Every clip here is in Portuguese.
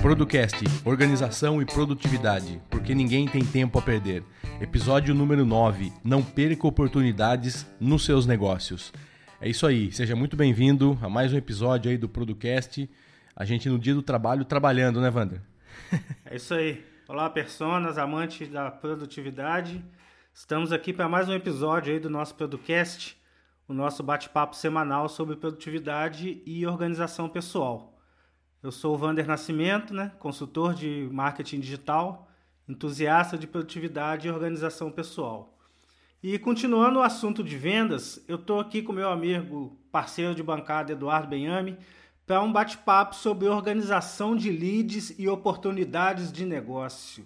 Producast, Organização e Produtividade, porque ninguém tem tempo a perder. Episódio número 9. Não perca oportunidades nos seus negócios. É isso aí, seja muito bem-vindo a mais um episódio aí do Producast. A gente no dia do trabalho trabalhando, né, Wander? É isso aí. Olá, personas, amantes da produtividade. Estamos aqui para mais um episódio aí do nosso Producast, o nosso bate-papo semanal sobre produtividade e organização pessoal. Eu sou o Vander Nascimento, né? consultor de marketing digital, entusiasta de produtividade e organização pessoal. E continuando o assunto de vendas, eu estou aqui com meu amigo, parceiro de bancada Eduardo Benhame, para um bate-papo sobre organização de leads e oportunidades de negócio.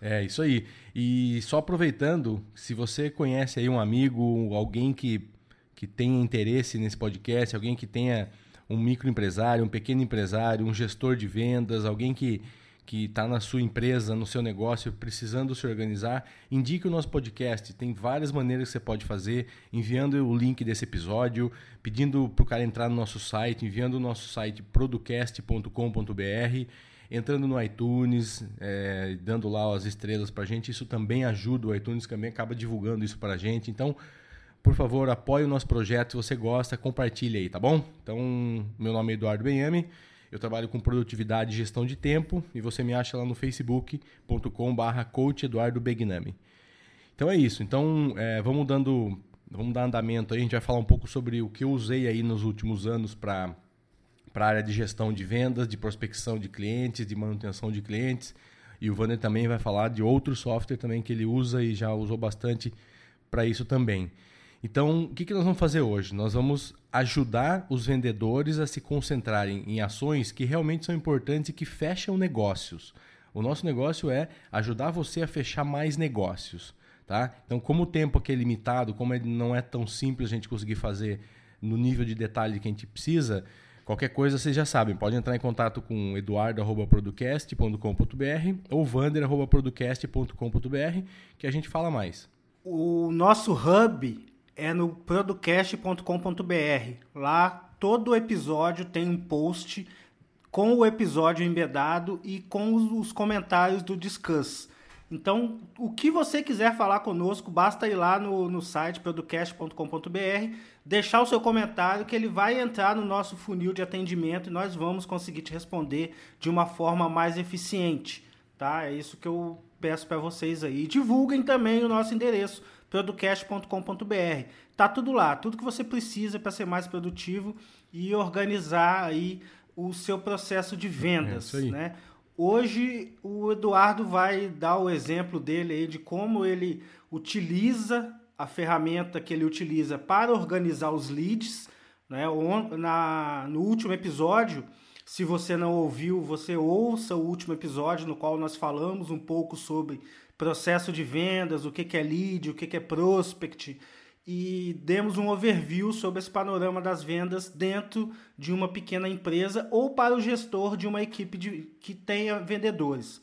É, isso aí. E só aproveitando, se você conhece aí um amigo, alguém que, que tenha interesse nesse podcast, alguém que tenha um microempresário, um pequeno empresário, um gestor de vendas, alguém que que está na sua empresa, no seu negócio, precisando se organizar, indique o nosso podcast. Tem várias maneiras que você pode fazer, enviando o link desse episódio, pedindo para o cara entrar no nosso site, enviando o nosso site producast.com.br, entrando no iTunes, é, dando lá as estrelas para a gente. Isso também ajuda, o iTunes também acaba divulgando isso para a gente. Então, por favor, apoie o nosso projeto. Se você gosta, compartilhe aí, tá bom? Então, meu nome é Eduardo Benhame. Eu trabalho com produtividade e gestão de tempo e você me acha lá no facebook.com/barra coach Eduardo Begnami. Então é isso. Então é, vamos dando, vamos dar andamento aí. A gente vai falar um pouco sobre o que eu usei aí nos últimos anos para para a área de gestão de vendas, de prospecção de clientes, de manutenção de clientes. E o Vander também vai falar de outro software também que ele usa e já usou bastante para isso também. Então, o que, que nós vamos fazer hoje? Nós vamos ajudar os vendedores a se concentrarem em ações que realmente são importantes e que fecham negócios. O nosso negócio é ajudar você a fechar mais negócios. Tá? Então, como o tempo aqui é limitado, como não é tão simples a gente conseguir fazer no nível de detalhe que a gente precisa, qualquer coisa vocês já sabem, pode entrar em contato com eduardo.producast.com.br ou vander.producast.com.br que a gente fala mais. O nosso hub é no producast.com.br. Lá todo episódio tem um post com o episódio embedado e com os comentários do Discuss. Então, o que você quiser falar conosco, basta ir lá no, no site producast.com.br, deixar o seu comentário que ele vai entrar no nosso funil de atendimento e nós vamos conseguir te responder de uma forma mais eficiente. Tá? É isso que eu peço para vocês aí. Divulguem também o nosso endereço producast.com.br. Tá tudo lá, tudo que você precisa para ser mais produtivo e organizar aí o seu processo de vendas, é né? Hoje o Eduardo vai dar o exemplo dele aí de como ele utiliza a ferramenta que ele utiliza para organizar os leads, né? Na, no último episódio, se você não ouviu, você ouça o último episódio no qual nós falamos um pouco sobre processo de vendas, o que é lead, o que é prospect, e demos um overview sobre esse panorama das vendas dentro de uma pequena empresa ou para o gestor de uma equipe de, que tenha vendedores.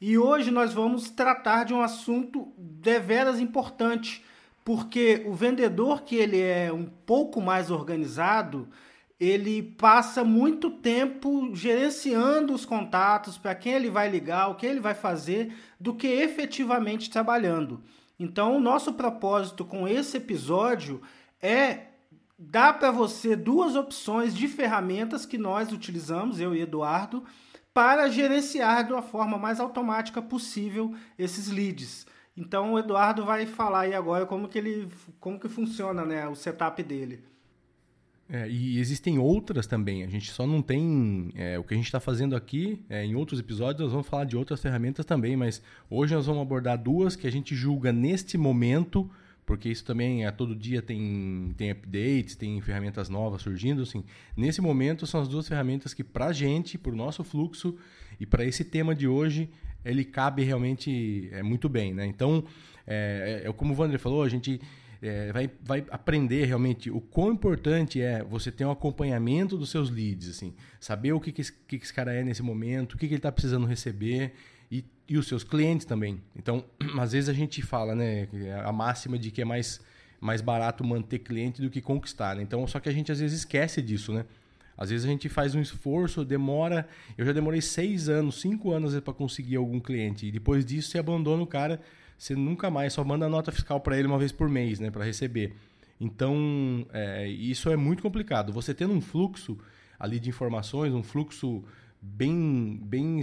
E hoje nós vamos tratar de um assunto deveras importante, porque o vendedor que ele é um pouco mais organizado, ele passa muito tempo gerenciando os contatos, para quem ele vai ligar, o que ele vai fazer, do que efetivamente trabalhando. Então, o nosso propósito com esse episódio é dar para você duas opções de ferramentas que nós utilizamos, eu e Eduardo, para gerenciar de uma forma mais automática possível esses leads. Então, o Eduardo vai falar aí agora como que ele como que funciona, né, o setup dele. É, e existem outras também. A gente só não tem. É, o que a gente está fazendo aqui, é, em outros episódios, nós vamos falar de outras ferramentas também, mas hoje nós vamos abordar duas que a gente julga neste momento, porque isso também a todo dia tem, tem updates, tem ferramentas novas surgindo. Assim. Nesse momento, são as duas ferramentas que, para a gente, para o nosso fluxo e para esse tema de hoje, ele cabe realmente é, muito bem. Né? Então, é, é, como o Wander falou, a gente é, vai, vai aprender realmente o quão importante é você ter um acompanhamento dos seus leads, assim, saber o que, que, esse, que esse cara é nesse momento, o que, que ele está precisando receber e, e os seus clientes também. Então, às vezes a gente fala, né, a máxima de que é mais, mais barato manter cliente do que conquistar. Né? Então, só que a gente às vezes esquece disso, né? Às vezes a gente faz um esforço, demora. Eu já demorei seis anos, cinco anos para conseguir algum cliente. E depois disso você abandona o cara, você nunca mais, só manda nota fiscal para ele uma vez por mês, né, para receber. Então, é, isso é muito complicado. Você tendo um fluxo ali de informações, um fluxo bem, bem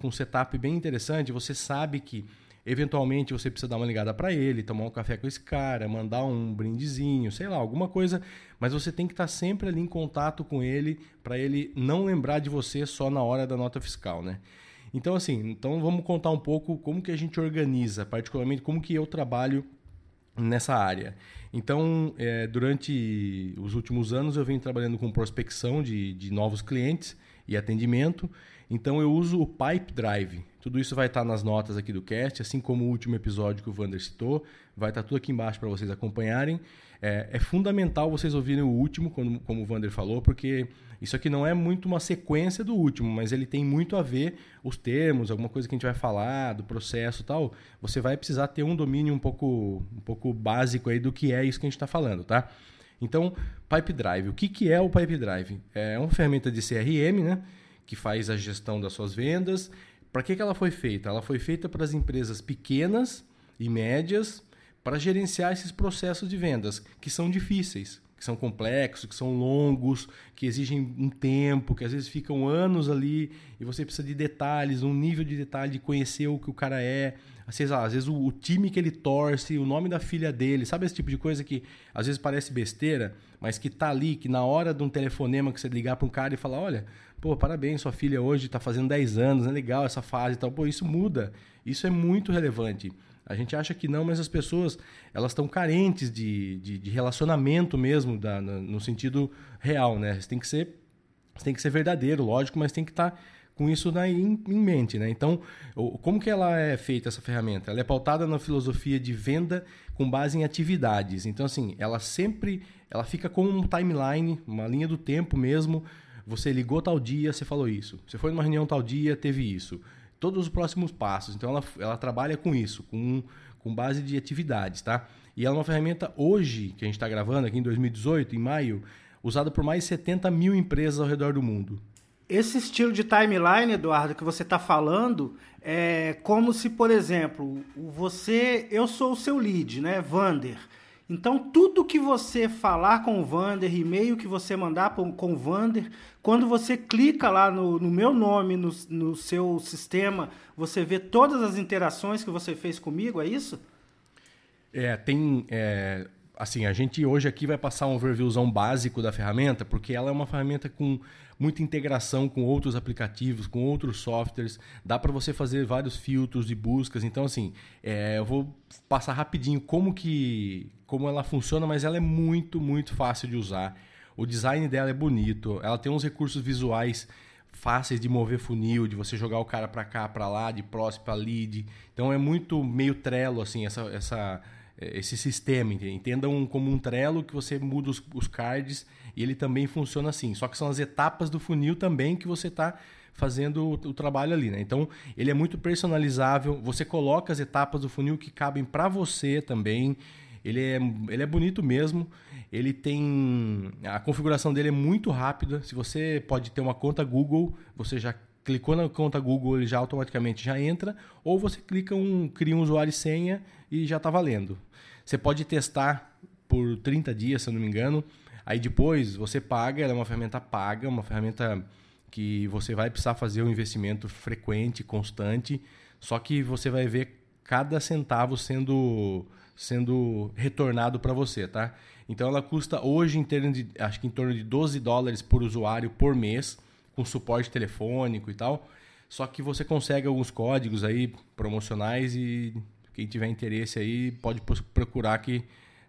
com setup bem interessante, você sabe que eventualmente você precisa dar uma ligada para ele, tomar um café com esse cara, mandar um brindezinho, sei lá, alguma coisa, mas você tem que estar sempre ali em contato com ele para ele não lembrar de você só na hora da nota fiscal, né? Então assim, então vamos contar um pouco como que a gente organiza, particularmente como que eu trabalho nessa área. Então, é, durante os últimos anos eu venho trabalhando com prospecção de, de novos clientes e atendimento. Então eu uso o Pipe Drive. Tudo isso vai estar nas notas aqui do cast, assim como o último episódio que o Vander citou. Vai estar tudo aqui embaixo para vocês acompanharem. É, é, fundamental vocês ouvirem o último, como, como o Vander falou, porque isso aqui não é muito uma sequência do último, mas ele tem muito a ver os termos, alguma coisa que a gente vai falar, do processo tal. Você vai precisar ter um domínio um pouco, um pouco básico aí do que é isso que a gente está falando, tá? Então, Pipe Drive. O que, que é o Pipe Drive? É uma ferramenta de CRM, né? Que faz a gestão das suas vendas. Para que, que ela foi feita? Ela foi feita para as empresas pequenas e médias para gerenciar esses processos de vendas que são difíceis, que são complexos, que são longos, que exigem um tempo, que às vezes ficam anos ali e você precisa de detalhes, um nível de detalhe de conhecer o que o cara é, às vezes, às vezes o, time que ele torce, o nome da filha dele, sabe esse tipo de coisa que às vezes parece besteira, mas que tá ali, que na hora de um telefonema que você ligar para um cara e falar, olha, pô, parabéns, sua filha hoje está fazendo 10 anos, é legal essa fase e tal, pô, isso muda, isso é muito relevante. A gente acha que não, mas as pessoas elas estão carentes de, de, de, relacionamento mesmo, da, no sentido real, né? Você tem que ser, tem que ser verdadeiro, lógico, mas tem que estar tá com isso na, em, em, mente, né? Então, como que ela é feita essa ferramenta? Ela é pautada na filosofia de venda com base em atividades. Então, assim, ela sempre, ela fica com um timeline, uma linha do tempo mesmo. Você ligou tal dia, você falou isso. Você foi numa reunião tal dia, teve isso todos os próximos passos. Então ela, ela trabalha com isso, com, com base de atividades, tá? E ela é uma ferramenta hoje, que a gente está gravando aqui em 2018, em maio, usada por mais de 70 mil empresas ao redor do mundo. Esse estilo de timeline, Eduardo, que você está falando, é como se, por exemplo, você, eu sou o seu lead, né, Vander. Então, tudo que você falar com o Vander, e-mail que você mandar com o Vander, quando você clica lá no, no meu nome, no, no, seu sistema, você vê todas as interações que você fez comigo, é isso? É, tem. É, assim, a gente hoje aqui vai passar um overviewzão básico da ferramenta, porque ela é uma ferramenta com muita integração com outros aplicativos, com outros softwares. Dá para você fazer vários filtros de buscas. Então, assim, é, eu vou passar rapidinho como que como ela funciona, mas ela é muito, muito fácil de usar. O design dela é bonito, ela tem uns recursos visuais fáceis de mover funil, de você jogar o cara para cá, para lá, de próximo para lead. Então é muito meio Trello assim, essa, essa esse sistema, entendam como um Trello que você muda os, os cards e ele também funciona assim. Só que são as etapas do funil também que você está fazendo o, o, trabalho ali, né? Então ele é muito personalizável. Você coloca as etapas do funil que cabem para você também. Ele é, ele é bonito mesmo. Ele tem. A configuração dele é muito rápida. Se você pode ter uma conta Google, você já clicou na conta Google, ele já automaticamente já entra. Ou você clica um, cria um usuário e senha e já está valendo. Você pode testar por 30 dias, se eu não me engano. Aí depois você paga, ela é uma ferramenta paga, uma ferramenta que você vai precisar fazer um investimento frequente, constante, só que você vai ver cada centavo sendo sendo retornado para você, tá? Então ela custa hoje em termos de acho que em torno de 12 dólares por usuário por mês, com suporte telefônico e tal. Só que você consegue alguns códigos aí promocionais e quem tiver interesse aí pode procurar que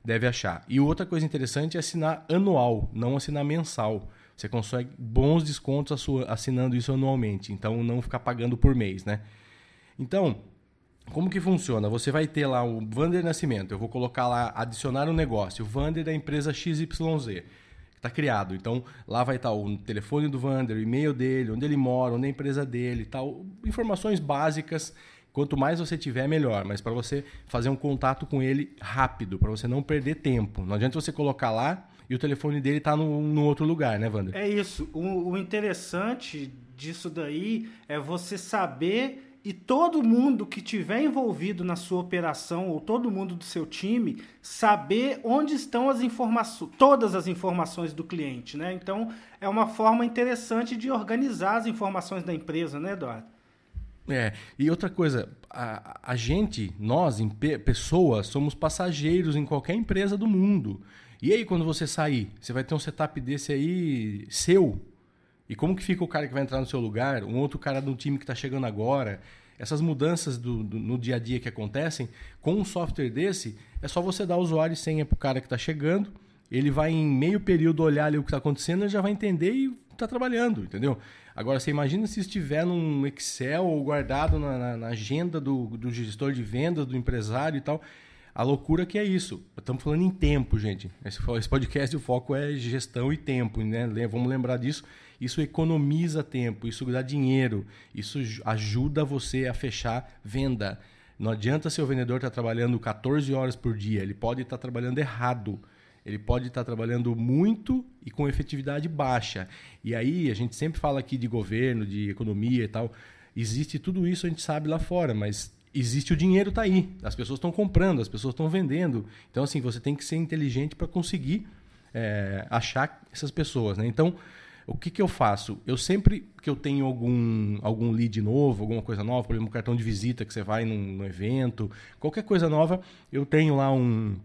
deve achar. E outra coisa interessante é assinar anual, não assinar mensal. Você consegue bons descontos assinando isso anualmente, então não ficar pagando por mês, né? Então, como que funciona? Você vai ter lá o Vander Nascimento, eu vou colocar lá adicionar um negócio, o Vander da empresa XYZ. está criado. Então, lá vai estar o telefone do Vander, o e-mail dele, onde ele mora, onde é a empresa dele, tal, informações básicas. Quanto mais você tiver, melhor. Mas para você fazer um contato com ele rápido, para você não perder tempo. Não adianta você colocar lá e o telefone dele está no, outro lugar, né, Wander? É isso. O, o interessante disso daí é você saber e todo mundo que tiver envolvido na sua operação ou todo mundo do seu time saber onde estão as informações, todas as informações do cliente, né? Então é uma forma interessante de organizar as informações da empresa, né, Eduardo? É, e outra coisa, a, a gente, nós, em pessoas, somos passageiros em qualquer empresa do mundo. E aí, quando você sair, você vai ter um setup desse aí seu, e como que fica o cara que vai entrar no seu lugar, um outro cara do time que está chegando agora? Essas mudanças do, do, no dia a dia que acontecem, com um software desse, é só você dar usuário e senha para o cara que está chegando, ele vai em meio período olhar ali o que está acontecendo e já vai entender e está trabalhando, entendeu? Agora, você imagina se estiver num Excel ou guardado na, na, na agenda do, do gestor de vendas, do empresário e tal. A loucura que é isso. Estamos falando em tempo, gente. Esse, podcast, o foco é gestão e tempo, né? Vamos lembrar disso. Isso economiza tempo, isso dá dinheiro, isso ajuda você a fechar venda. Não adianta seu vendedor estar tá trabalhando 14 horas por dia, ele pode estar tá trabalhando errado. Ele pode estar tá trabalhando muito e com efetividade baixa. E aí, a gente sempre fala aqui de governo, de economia e tal. Existe tudo isso, a gente sabe lá fora, mas existe o dinheiro tá aí. As pessoas estão comprando, as pessoas estão vendendo. Então, assim, você tem que ser inteligente para conseguir é, achar essas pessoas. Né? Então, o que, que eu faço? Eu sempre que eu tenho algum, algum lead novo, alguma coisa nova, por exemplo, um cartão de visita que você vai num, num evento, qualquer coisa nova, eu tenho lá um,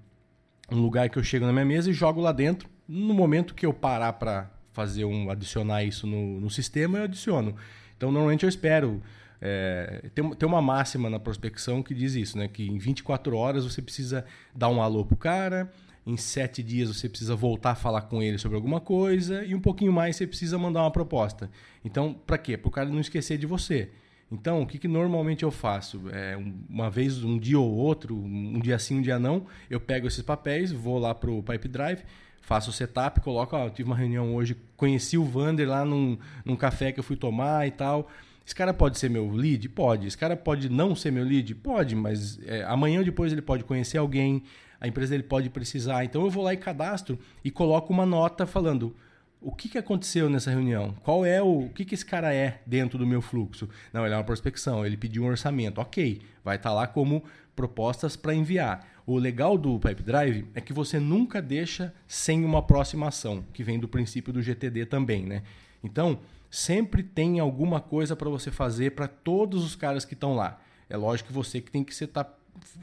um lugar que eu chego na minha mesa e jogo lá dentro. No momento que eu parar para fazer um adicionar isso no, no sistema, eu adiciono. Então, normalmente eu espero é, tem, tem uma máxima na prospecção que diz isso, né? Que em 24 horas você precisa dar um alô pro cara, em sete dias você precisa voltar a falar com ele sobre alguma coisa e um pouquinho mais você precisa mandar uma proposta. Então, para quê? Para o cara não esquecer de você. Então, o que, que normalmente eu faço? É, uma vez, um dia ou outro, um dia sim, um dia não, eu pego esses papéis, vou lá pro Pipe Drive, faço o setup, coloco, ó, tive uma reunião hoje, conheci o Vander lá num, num café que eu fui tomar e tal. Esse cara pode ser meu lead? Pode. Esse cara pode não ser meu lead? Pode, mas é, amanhã ou depois ele pode conhecer alguém, a empresa dele pode precisar. Então eu vou lá e cadastro e coloco uma nota falando o que, que aconteceu nessa reunião? Qual é o, o que, que esse cara é dentro do meu fluxo? Não, ele é uma prospecção, ele pediu um orçamento. Ok, vai estar tá lá como propostas para enviar. O legal do Pipe Drive é que você nunca deixa sem uma próxima ação, que vem do princípio do GTD também, né? Então, sempre tem alguma coisa para você fazer para todos os caras que estão lá. É lógico que você que tem que tá,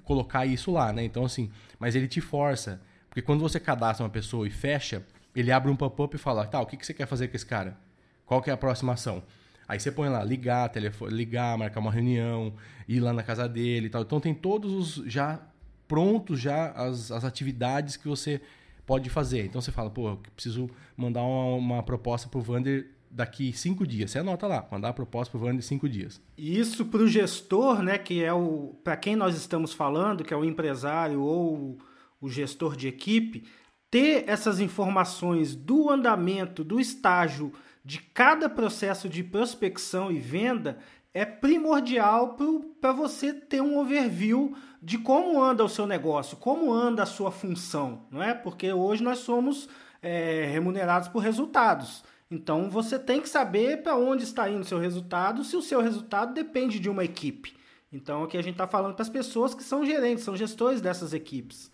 colocar isso lá, né? Então, assim, mas ele te força. Porque quando você cadastra uma pessoa e fecha, ele abre um pop-up e fala, tá, o que, que você quer fazer com esse cara? Qual que é a próxima ação? Aí você põe lá, ligar, telefone, ligar, marcar uma reunião, ir lá na casa dele e tal. Então tem todos os já prontos já as, as atividades que você pode fazer. Então você fala, pô, preciso mandar uma, uma proposta pro Vander daqui cinco dias. Você anota lá, mandar a proposta para o de cinco dias. Isso para o gestor, né, que é o para quem nós estamos falando, que é o empresário ou o gestor de equipe, ter essas informações do andamento, do estágio de cada processo de prospecção e venda é primordial para você ter um overview de como anda o seu negócio, como anda a sua função, não é? Porque hoje nós somos é, remunerados por resultados. Então você tem que saber para onde está indo o seu resultado, se o seu resultado depende de uma equipe. Então aqui a gente está falando para as pessoas que são gerentes, são gestores dessas equipes.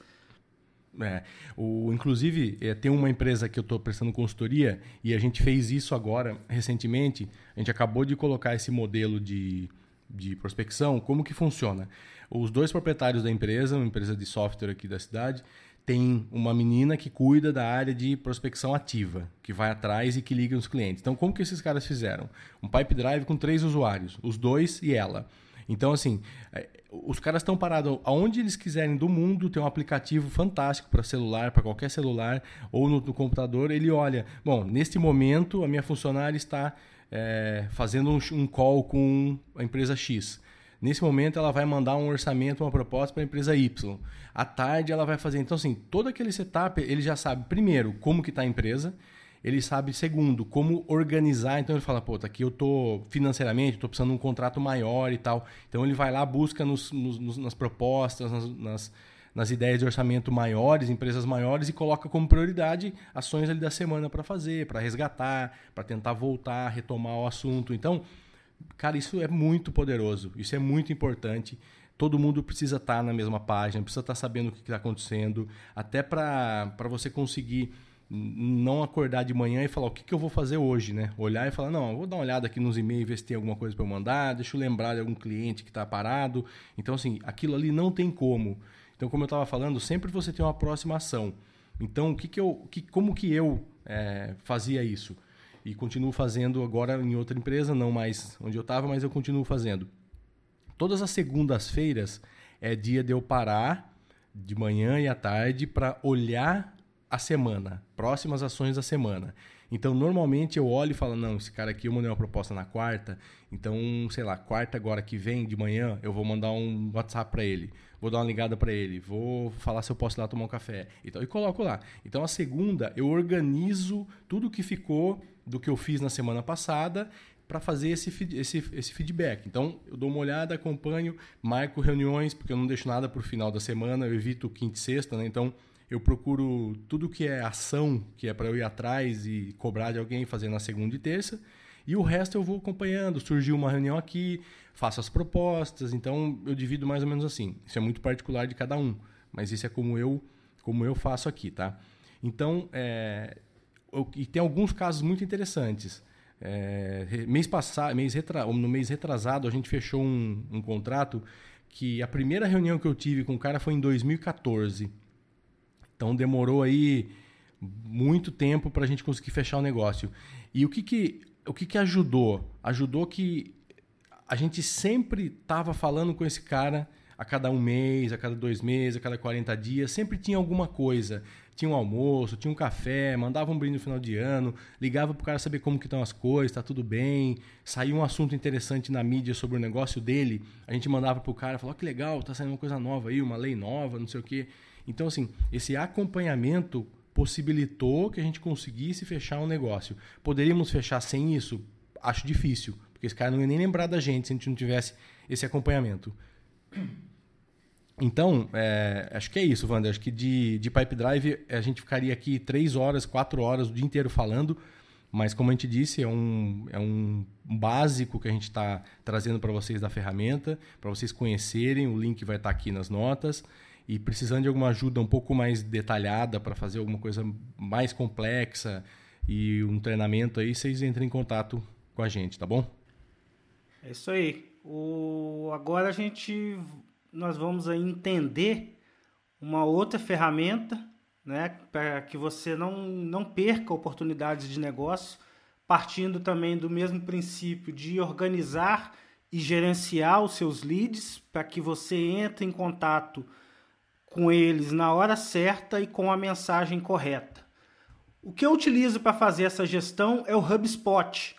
É, o, inclusive, é, tem uma empresa que eu estou prestando consultoria e a gente fez isso agora, recentemente. A gente acabou de colocar esse modelo de, de prospecção. Como que funciona? Os dois proprietários da empresa, uma empresa de software aqui da cidade, tem uma menina que cuida da área de prospecção ativa, que vai atrás e que liga os clientes. Então, como que esses caras fizeram? Um pipe drive com três usuários, os dois e ela. Então, assim, é, os caras estão parados aonde eles quiserem do mundo, tem um aplicativo fantástico para celular, para qualquer celular, ou no, no, computador. Ele olha, bom, neste momento a minha funcionária está é, fazendo um, um call com a empresa X Nesse momento, ela vai mandar um orçamento, uma proposta para a empresa Y. À tarde, ela vai fazer. Então, assim, todo aquele setup, ele já sabe, primeiro, como que está a empresa. Ele sabe, segundo, como organizar. Então, ele fala, pô, tá aqui eu tô financeiramente, estou precisando de um contrato maior e tal. Então, ele vai lá, busca nos, nos, nas propostas, nas, nas, nas ideias de orçamento maiores, empresas maiores, e coloca como prioridade ações ali da semana para fazer, para resgatar, para tentar voltar, retomar o assunto. Então, Cara, isso é muito poderoso, isso é muito importante. Todo mundo precisa estar na mesma página, precisa estar sabendo o que está acontecendo, até para você conseguir não acordar de manhã e falar o que, que eu vou fazer hoje, né? Olhar e falar, não, vou dar uma olhada aqui nos e-mails, ver se tem alguma coisa para eu mandar, deixa eu lembrar de algum cliente que está parado. Então, assim, aquilo ali não tem como. Então, como eu estava falando, sempre você tem uma aproximação. Então, o que que eu, que, como que eu é, fazia isso? E continuo fazendo agora em outra empresa, não mais onde eu estava, mas eu continuo fazendo. Todas as segundas-feiras é dia de eu parar de manhã e à tarde para olhar a semana, próximas ações da semana. Então, normalmente eu olho e falo: não, esse cara aqui eu mandei uma proposta na quarta, então, sei lá, quarta agora que vem de manhã, eu vou mandar um WhatsApp para ele, vou dar uma ligada para ele, vou falar se eu posso ir lá tomar um café. Então, e coloco lá. Então, a segunda, eu organizo tudo que ficou do que eu fiz na semana passada para fazer esse, esse, esse feedback. Então, eu dou uma olhada, acompanho, marco reuniões, porque eu não deixo nada para o final da semana, eu evito quinta e sexta, né? Então, eu procuro tudo que é ação, que é para eu ir atrás e cobrar de alguém, fazer na segunda e terça. E o resto eu vou acompanhando. Surgiu uma reunião aqui, faço as propostas. Então, eu divido mais ou menos assim. Isso é muito particular de cada um, mas isso é como eu, como eu faço aqui, tá? Então, é, e tem alguns casos muito interessantes. É, mês passado, mês retra, no mês retrasado, a gente fechou um, um, contrato que a primeira reunião que eu tive com o cara foi em 2014. Então demorou aí muito tempo para a gente conseguir fechar o negócio. E o que, que, o que, que ajudou? Ajudou que a gente sempre estava falando com esse cara a cada um mês, a cada dois meses, a cada 40 dias, sempre tinha alguma coisa tinha um almoço, tinha um café, mandava um brinde no final de ano, ligava para o cara saber como que estão as coisas, está tudo bem, saiu um assunto interessante na mídia sobre o negócio dele, a gente mandava para o cara, falou, oh, que legal, está saindo uma coisa nova aí, uma lei nova, não sei o quê. Então, assim, esse acompanhamento possibilitou que a gente conseguisse fechar um negócio. Poderíamos fechar sem isso? Acho difícil, porque esse cara não ia nem lembrar da gente se a gente não tivesse esse acompanhamento. Então, é, acho que é isso, Wander. Acho que de, de Pipe Drive a gente ficaria aqui três horas, quatro horas o dia inteiro falando, mas como a gente disse, é um, é um básico que a gente está trazendo para vocês da ferramenta, para vocês conhecerem. O link vai estar tá aqui nas notas. E precisando de alguma ajuda um pouco mais detalhada para fazer alguma coisa mais complexa e um treinamento aí, vocês entrem em contato com a gente, tá bom? É isso aí. O... Agora a gente nós vamos entender uma outra ferramenta, né, para que você não, não perca oportunidades de negócio, partindo também do mesmo princípio de organizar e gerenciar os seus leads para que você entre em contato com eles na hora certa e com a mensagem correta. O que eu utilizo para fazer essa gestão é o HubSpot.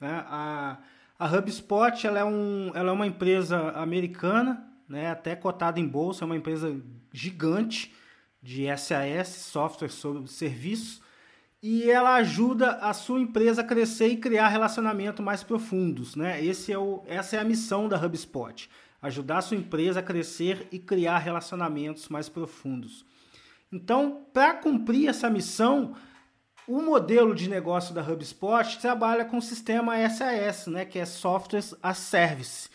Né? A, a HubSpot ela é, um, ela é uma empresa americana né, até cotada em bolsa, é uma empresa gigante de SAS, software sobre serviços, e ela ajuda a sua empresa a crescer e criar relacionamentos mais profundos. Né? Esse é o, essa é a missão da HubSpot, ajudar a sua empresa a crescer e criar relacionamentos mais profundos. Então, para cumprir essa missão, o modelo de negócio da HubSpot trabalha com o sistema SAS, né, que é Software as Service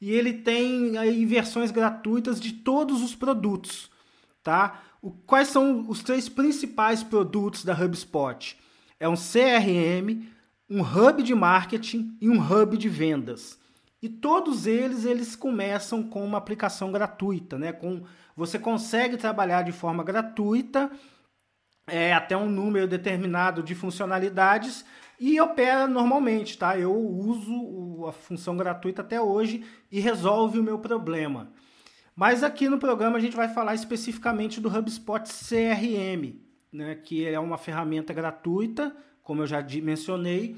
e ele tem aí versões gratuitas de todos os produtos, tá? O, quais são os três principais produtos da HubSpot? É um CRM, um hub de marketing e um hub de vendas. E todos eles eles começam com uma aplicação gratuita, né? Com você consegue trabalhar de forma gratuita é, até um número determinado de funcionalidades e opera normalmente, tá? Eu uso a função gratuita até hoje e resolve o meu problema. Mas aqui no programa a gente vai falar especificamente do HubSpot CRM, né? Que é uma ferramenta gratuita, como eu já mencionei,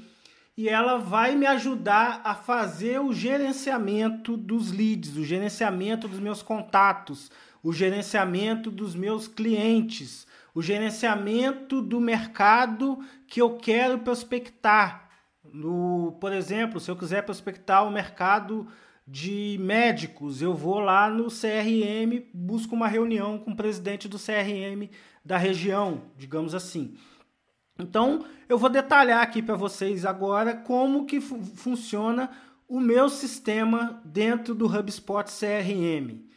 e ela vai me ajudar a fazer o gerenciamento dos leads, o gerenciamento dos meus contatos, o gerenciamento dos meus clientes, o gerenciamento do mercado que eu quero prospectar. No, por exemplo, se eu quiser prospectar o mercado de médicos, eu vou lá no CRM, busco uma reunião com o presidente do CRM da região, digamos assim. Então, eu vou detalhar aqui para vocês agora como que fu funciona o meu sistema dentro do HubSpot CRM.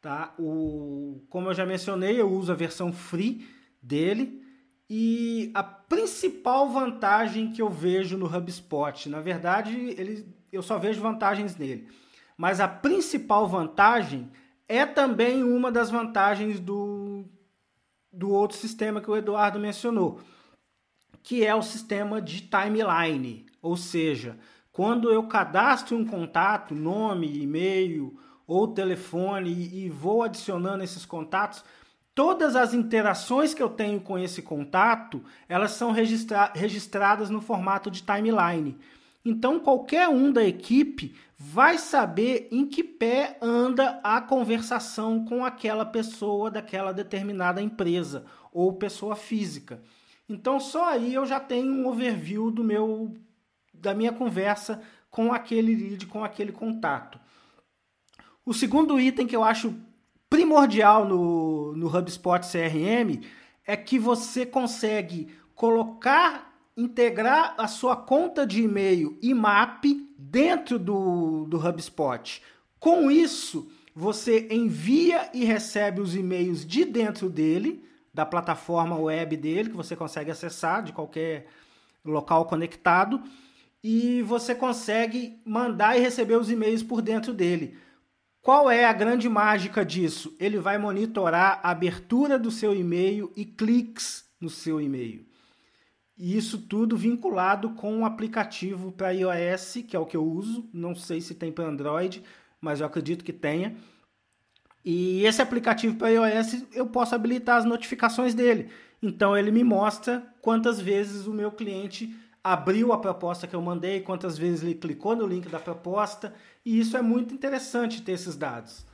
Tá? O, como eu já mencionei, eu uso a versão free dele. E a principal vantagem que eu vejo no HubSpot, na verdade, ele, eu só vejo vantagens nele, mas a principal vantagem é também uma das vantagens do, do outro sistema que o Eduardo mencionou, que é o sistema de timeline, ou seja, quando eu cadastro um contato, nome, e-mail ou telefone e vou adicionando esses contatos, todas as interações que eu tenho com esse contato, elas são registra registradas no formato de timeline. Então, qualquer um da equipe vai saber em que pé anda a conversação com aquela pessoa daquela determinada empresa ou pessoa física. Então, só aí eu já tenho um overview do meu da minha conversa com aquele lead, com aquele contato. O segundo item que eu acho primordial no, no HubSpot CRM é que você consegue colocar, integrar a sua conta de e-mail e map dentro do, do HubSpot. Com isso, você envia e recebe os e-mails de dentro dele, da plataforma web dele, que você consegue acessar de qualquer local conectado, e você consegue mandar e receber os e-mails por dentro dele. Qual é a grande mágica disso? Ele vai monitorar a abertura do seu e-mail e cliques no seu e-mail. E isso tudo vinculado com um aplicativo para iOS, que é o que eu uso. Não sei se tem para Android, mas eu acredito que tenha. E esse aplicativo para iOS eu posso habilitar as notificações dele. Então ele me mostra quantas vezes o meu cliente abriu a proposta que eu mandei, quantas vezes ele clicou no link da proposta, e isso é muito interessante ter esses dados.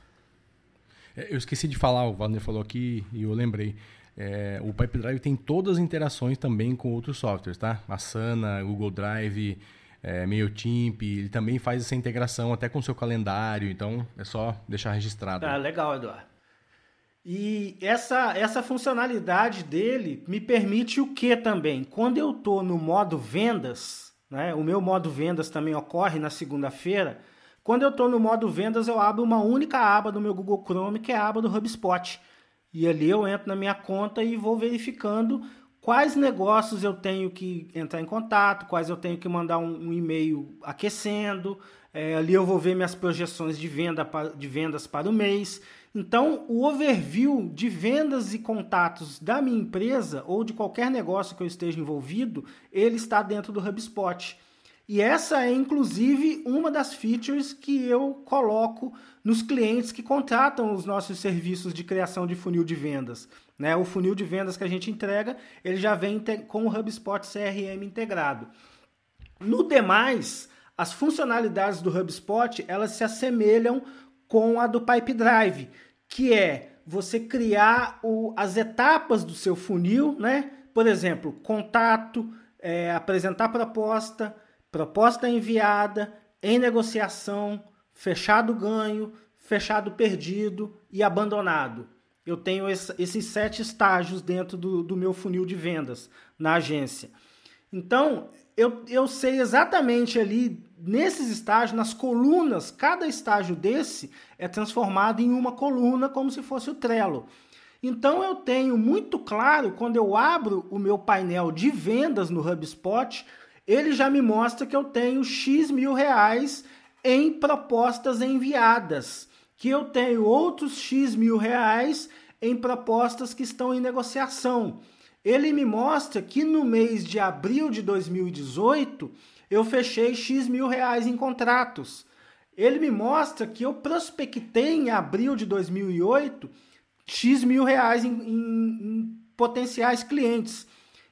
É, eu esqueci de falar, o Wagner falou aqui e eu lembrei. É, o Pipedrive tem todas as interações também com outros softwares, tá? Asana, Google Drive, é, MailChimp, ele também faz essa integração até com o seu calendário, então é só deixar registrado. Ah, legal, Eduardo. E essa, essa funcionalidade dele me permite o que também? Quando eu estou no modo vendas, né, o meu modo vendas também ocorre na segunda-feira. Quando eu estou no modo vendas, eu abro uma única aba do meu Google Chrome, que é a aba do HubSpot. E ali eu entro na minha conta e vou verificando quais negócios eu tenho que entrar em contato, quais eu tenho que mandar um, um e-mail aquecendo. É, ali eu vou ver minhas projeções de, venda de vendas para o mês. Então, o overview de vendas e contatos da minha empresa ou de qualquer negócio que eu esteja envolvido, ele está dentro do HubSpot. E essa é inclusive uma das features que eu coloco nos clientes que contratam os nossos serviços de criação de funil de vendas. Né? O funil de vendas que a gente entrega, ele já vem com o HubSpot CRM integrado. No demais, as funcionalidades do HubSpot, elas se assemelham com a do Pipe Drive, que é você criar o, as etapas do seu funil, né? Por exemplo, contato, é, apresentar proposta, proposta enviada, em negociação, fechado ganho, fechado perdido e abandonado. Eu tenho esse, esses sete estágios dentro do, do meu funil de vendas na agência. Então, eu, eu sei exatamente ali, nesses estágios, nas colunas, cada estágio desse é transformado em uma coluna, como se fosse o Trello. Então eu tenho muito claro, quando eu abro o meu painel de vendas no HubSpot, ele já me mostra que eu tenho X mil reais em propostas enviadas, que eu tenho outros X mil reais em propostas que estão em negociação ele me mostra que no mês de abril de 2018 eu fechei X mil reais em contratos. Ele me mostra que eu prospectei em abril de 2008 X mil reais em, em, em potenciais clientes.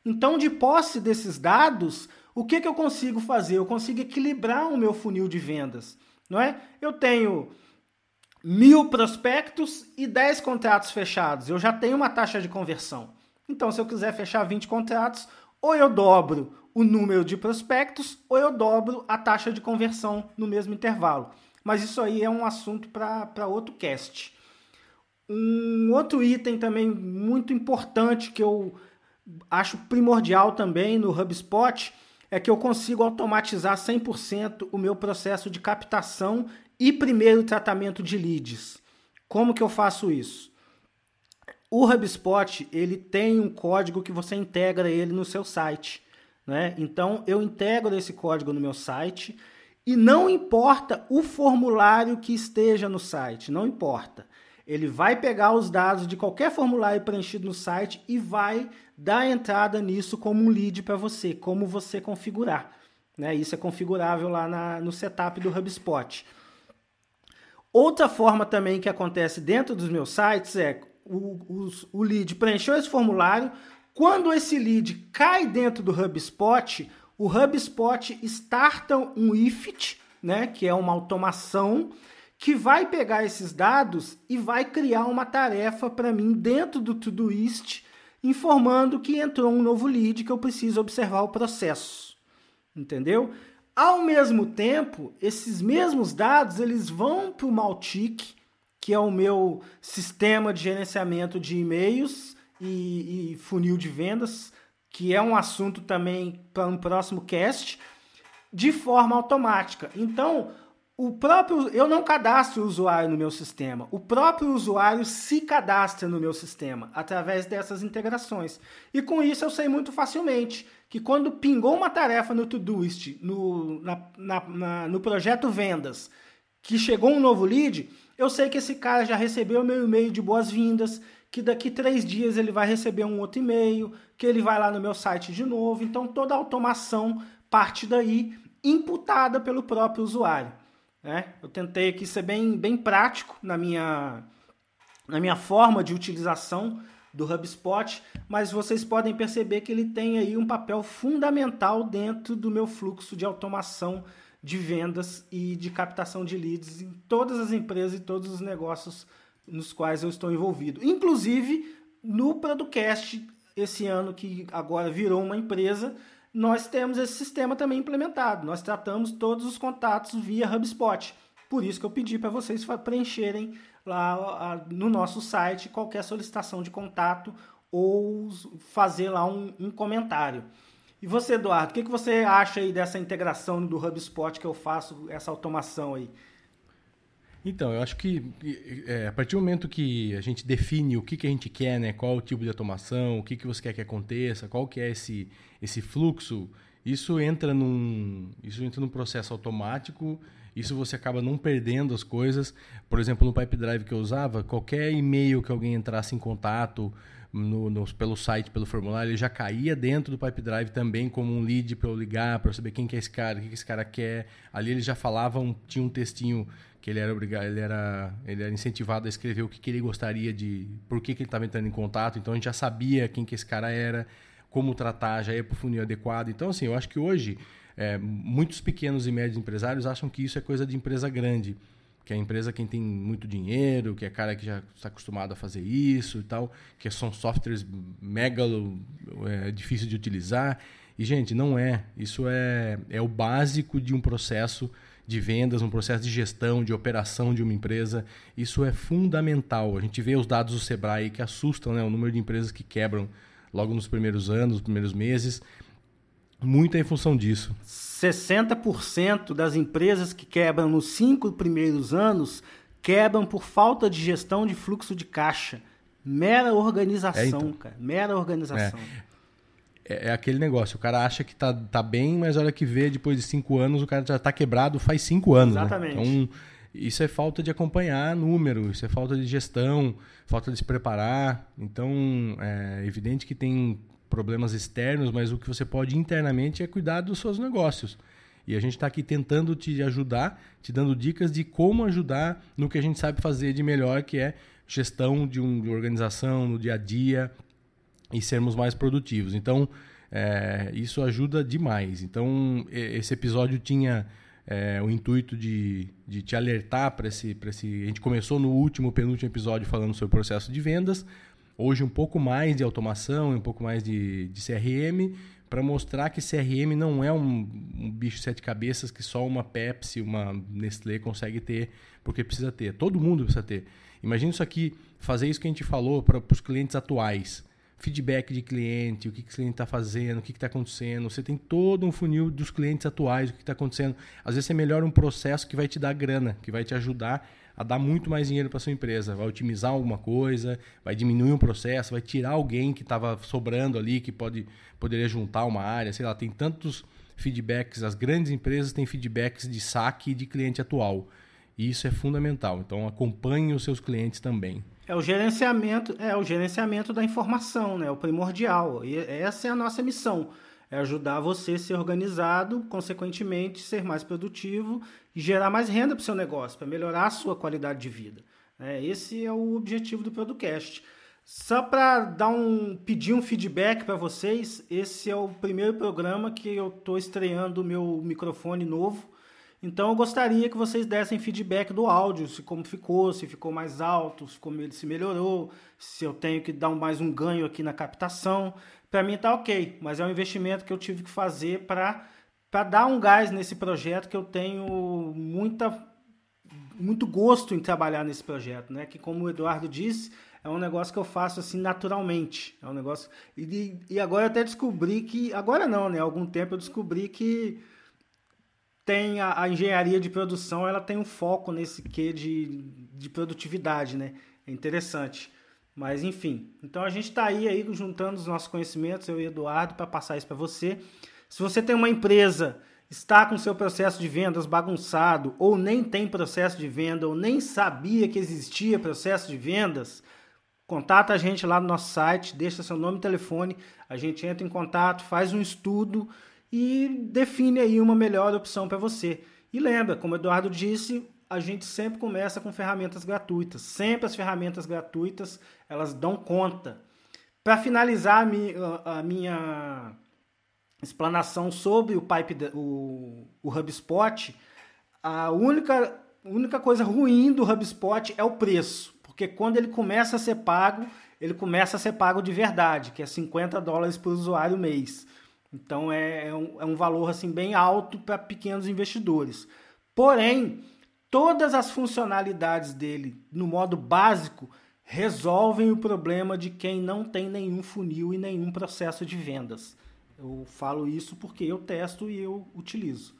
Então, de posse desses dados, O que, que eu consigo fazer? Eu consigo equilibrar o meu funil de vendas, não é? Eu tenho mil prospectos e 10 contratos fechados. Eu já tenho uma taxa de conversão. Então, se eu quiser fechar 20 contratos, ou eu dobro o número de prospectos, ou eu dobro a taxa de conversão no mesmo intervalo. Mas isso aí é um assunto para outro cast. Um outro item também muito importante que eu acho primordial também no HubSpot é que eu consigo automatizar 100% o meu processo de captação e primeiro tratamento de leads. Como que eu faço isso? O HubSpot ele tem um código que você integra ele no seu site, né? Então eu integro esse código no meu site e não importa o formulário que esteja no site, não importa. Ele vai pegar os dados de qualquer formulário preenchido no site e vai dar entrada nisso como um lead para você, como você configurar. Né? Isso é configurável lá na, no setup do HubSpot. Outra forma também que acontece dentro dos meus sites é o, o, o lead preencheu esse formulário. Quando esse lead cai dentro do HubSpot, o HubSpot starta um IFT, né, que é uma automação que vai pegar esses dados e vai criar uma tarefa para mim dentro do Todoist, informando que entrou um novo lead que eu preciso observar o processo. Entendeu? Ao mesmo tempo, esses mesmos dados eles vão para o Maltic, que é o meu sistema de gerenciamento de e-mails e, e funil de vendas, que é um assunto também para um próximo cast, de forma automática. Então, o próprio eu não cadastro o usuário no meu sistema. O próprio usuário se cadastra no meu sistema através dessas integrações. E com isso eu sei muito facilmente que quando pingou uma tarefa no Todoist, no, na, na, na, no projeto vendas, que chegou um novo lead, eu sei que esse cara já recebeu meu e-mail de boas-vindas, que daqui três dias ele vai receber um outro e-mail, que ele vai lá no meu site de novo. Então toda a automação parte daí, imputada pelo próprio usuário. Né? Eu tentei aqui ser bem, bem prático na minha, na minha forma de utilização do HubSpot, mas vocês podem perceber que ele tem aí um papel fundamental dentro do meu fluxo de automação de vendas e de captação de leads em todas as empresas e todos os negócios nos quais eu estou envolvido. Inclusive no Producast, esse ano que agora virou uma empresa, nós temos esse sistema também implementado. Nós tratamos todos os contatos via HubSpot. Por isso que eu pedi para vocês preencherem lá no nosso site qualquer solicitação de contato ou fazer lá um, um comentário. E você, Eduardo, o que, que você acha aí dessa integração do HubSpot que eu faço, essa automação aí? Então, eu acho que é, a partir do momento que a gente define o que, que a gente quer, né, qual o tipo de automação, o que, que você quer que aconteça, qual que é esse, esse fluxo, isso entra num, isso entra num processo automático, isso você acaba não perdendo as coisas. Por exemplo, no Pipe Drive que eu usava, qualquer e-mail que alguém entrasse em contato no, no, pelo site, pelo formulário, ele já caía dentro do Pipe Drive também como um lead para eu ligar, para eu saber quem que é esse cara, o que, que esse cara quer. Ali ele já falava, um, tinha um textinho que ele era obrigado, ele era, ele era incentivado a escrever o que, que ele gostaria de, por que, que ele estava entrando em contato. Então a gente já sabia quem que esse cara era, como tratar, já ia para o funil adequado. Então assim, eu acho que hoje é, muitos pequenos e médios empresários acham que isso é coisa de empresa grande, que é a empresa quem tem muito dinheiro, que é cara que já está acostumado a fazer isso e tal, que são softwares mega é, difíceis de utilizar. E gente, não é. Isso é, é o básico de um processo de vendas, um processo de gestão, de operação de uma empresa. Isso é fundamental. A gente vê os dados do Sebrae que assustam né? o número de empresas que quebram logo nos primeiros anos, nos primeiros meses. Muito em função disso. 60% das empresas que quebram nos cinco primeiros anos quebram por falta de gestão de fluxo de caixa. Mera organização, é, então. cara. Mera organização. É é, é, aquele negócio. O cara acha que tá, tá bem, mas a hora que vê, depois de cinco anos, o cara já tá quebrado faz cinco anos. Né? Exatamente. Né? Então, isso é falta de acompanhar número, isso é falta de gestão, falta de se preparar. Então, é evidente que tem problemas externos, mas o que você pode internamente é cuidar dos seus negócios. E a gente está aqui tentando te ajudar, te dando dicas de como ajudar no que a gente sabe fazer de melhor, que é gestão de, um, de organização no dia a dia, e sermos mais produtivos. Então, é, isso ajuda demais. Então, esse episódio tinha é, o intuito de, de te alertar para esse, esse. A gente começou no último, penúltimo episódio falando sobre o processo de vendas. Hoje, um pouco mais de automação, um pouco mais de, de CRM, para mostrar que CRM não é um, um, bicho de sete cabeças que só uma Pepsi, uma Nestlé consegue ter, porque precisa ter. Todo mundo precisa ter. Imagina isso aqui, fazer isso que a gente falou para os clientes atuais feedback de cliente, o que, que o cliente está fazendo, o que está acontecendo. Você tem todo um funil dos clientes atuais, o que está acontecendo. Às vezes você melhora um processo que vai te dar grana, que vai te ajudar a dar muito mais dinheiro para sua empresa. Vai otimizar alguma coisa, vai diminuir um processo, vai tirar alguém que estava sobrando ali, que pode poderia juntar uma área, sei lá, tem tantos feedbacks. As grandes empresas têm feedbacks de saque de cliente atual. E isso é fundamental. Então acompanhe os seus clientes também. É o gerenciamento, é o gerenciamento da informação, né? O primordial. E essa é a nossa missão. É ajudar você a ser organizado, consequentemente ser mais produtivo e gerar mais renda para o seu negócio, para melhorar a sua qualidade de vida. É, esse é o objetivo do Producast. Só para dar um pedir um feedback para vocês, esse é o primeiro programa que eu estou estreando o meu microfone novo. Então eu gostaria que vocês dessem feedback do áudio, se como ficou, se ficou mais alto, se, como ele se melhorou, se eu tenho que dar mais um ganho aqui na captação. Para mim tá ok, mas é um investimento que eu tive que fazer para para dar um gás nesse projeto que eu tenho muita muito gosto em trabalhar nesse projeto, né? Que como o Eduardo disse, é um negócio que eu faço assim naturalmente. É um negócio e, e agora eu até descobri que agora não, né? Há algum tempo eu descobri que tem a, a, engenharia de produção, ela tem um foco nesse que de, de produtividade, né? É interessante. Mas enfim, então a gente está aí, aí juntando os nossos conhecimentos, eu e Eduardo, para passar isso para você. Se você tem uma empresa, está com seu processo de vendas bagunçado, ou nem tem processo de venda, ou nem sabia que existia processo de vendas, contata a gente lá no nosso site, deixa seu nome e telefone, a gente entra em contato, faz um estudo e define aí uma melhor opção para você. E lembra, como o Eduardo disse, a gente sempre começa com ferramentas gratuitas. Sempre as ferramentas gratuitas, elas dão conta. Para finalizar a minha explanação sobre o pipe o, o HubSpot, a única, única coisa ruim do HubSpot é o preço, porque quando ele começa a ser pago, ele começa a ser pago de verdade, que é 50 dólares por usuário mês. Então é, é, um, é um valor assim bem alto para pequenos investidores. Porém, todas as funcionalidades dele no modo básico resolvem o problema de quem não tem nenhum funil e nenhum processo de vendas. Eu falo isso porque eu testo e eu utilizo.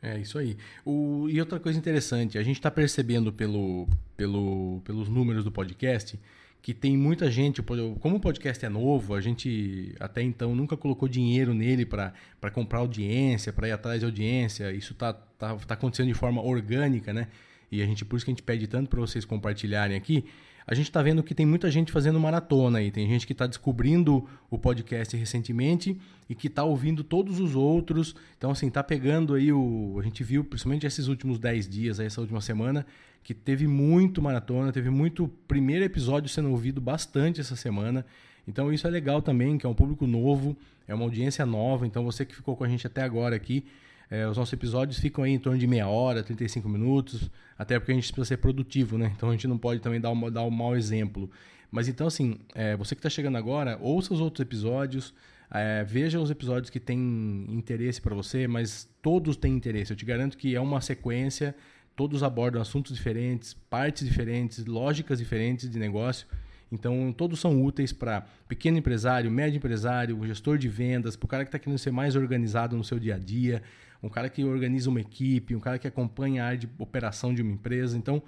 É isso aí. O, e outra coisa interessante, a gente está percebendo pelo, pelo, pelos números do podcast que tem muita gente, como o podcast é novo, a gente até então nunca colocou dinheiro nele para comprar audiência, para ir atrás de audiência. Isso está tá, tá acontecendo de forma orgânica, né? E a gente por isso que a gente pede tanto para vocês compartilharem aqui. A gente está vendo que tem muita gente fazendo maratona aí. Tem gente que está descobrindo o podcast recentemente e que está ouvindo todos os outros. Então, assim, tá pegando aí o. A gente viu, principalmente esses últimos 10 dias, essa última semana, que teve muito maratona, teve muito primeiro episódio sendo ouvido bastante essa semana. Então isso é legal também, que é um público novo, é uma audiência nova. Então você que ficou com a gente até agora aqui, é, os nossos episódios ficam aí em torno de meia hora, 35 minutos, até porque a gente precisa ser produtivo, né? Então a gente não pode também dar, um, dar um mau exemplo. Mas então, assim, é, você que está chegando agora, ouça os outros episódios, é, veja os episódios que têm interesse para você, mas todos têm interesse. Eu te garanto que é uma sequência Todos abordam assuntos diferentes, partes diferentes, lógicas diferentes de negócio. Então, todos são úteis para pequeno empresário, médio empresário, gestor de vendas, para o cara que está querendo ser mais organizado no seu dia a dia, um cara que organiza uma equipe, um cara que acompanha a área de operação de uma empresa. Então,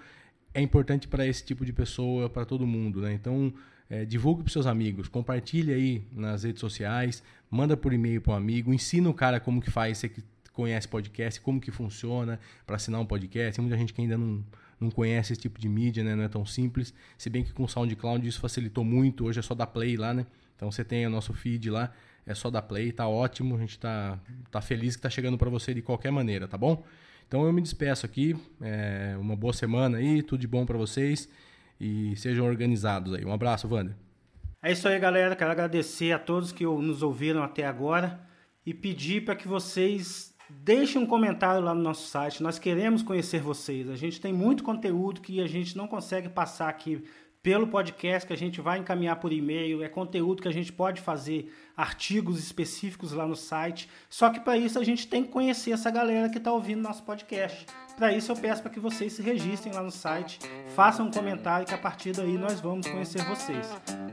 é importante para esse tipo de pessoa, para todo mundo. Né? Então, é, divulgue para seus amigos, compartilhe aí nas redes sociais, manda por e-mail para um amigo, ensina o cara como que faz, você que conhece podcast, como que funciona para assinar um podcast. Tem muita gente que ainda não, não conhece esse tipo de mídia, né? não é tão simples. Se bem que com o SoundCloud isso facilitou muito, hoje é só dar play lá, né? Então você tem o nosso feed lá, é só dar play, tá ótimo, a gente tá, tá feliz que tá chegando para você de qualquer maneira, tá bom? Então eu me despeço aqui, é, uma boa semana aí, tudo de bom para vocês e sejam organizados aí. Um abraço, Wander. É isso aí, galera. Quero agradecer a todos que nos ouviram até agora e pedir para que vocês deixem um comentário lá no nosso site. Nós queremos conhecer vocês. A gente tem muito conteúdo que a gente não consegue passar aqui pelo podcast que a gente vai encaminhar por e-mail, é conteúdo que a gente pode fazer artigos específicos lá no site. Só que para isso a gente tem que conhecer essa galera que está ouvindo nosso podcast. Para isso eu peço para que vocês se registrem lá no site, façam um comentário que a partir daí nós vamos conhecer vocês.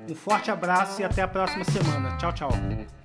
Um forte abraço e até a próxima semana. Tchau, tchau.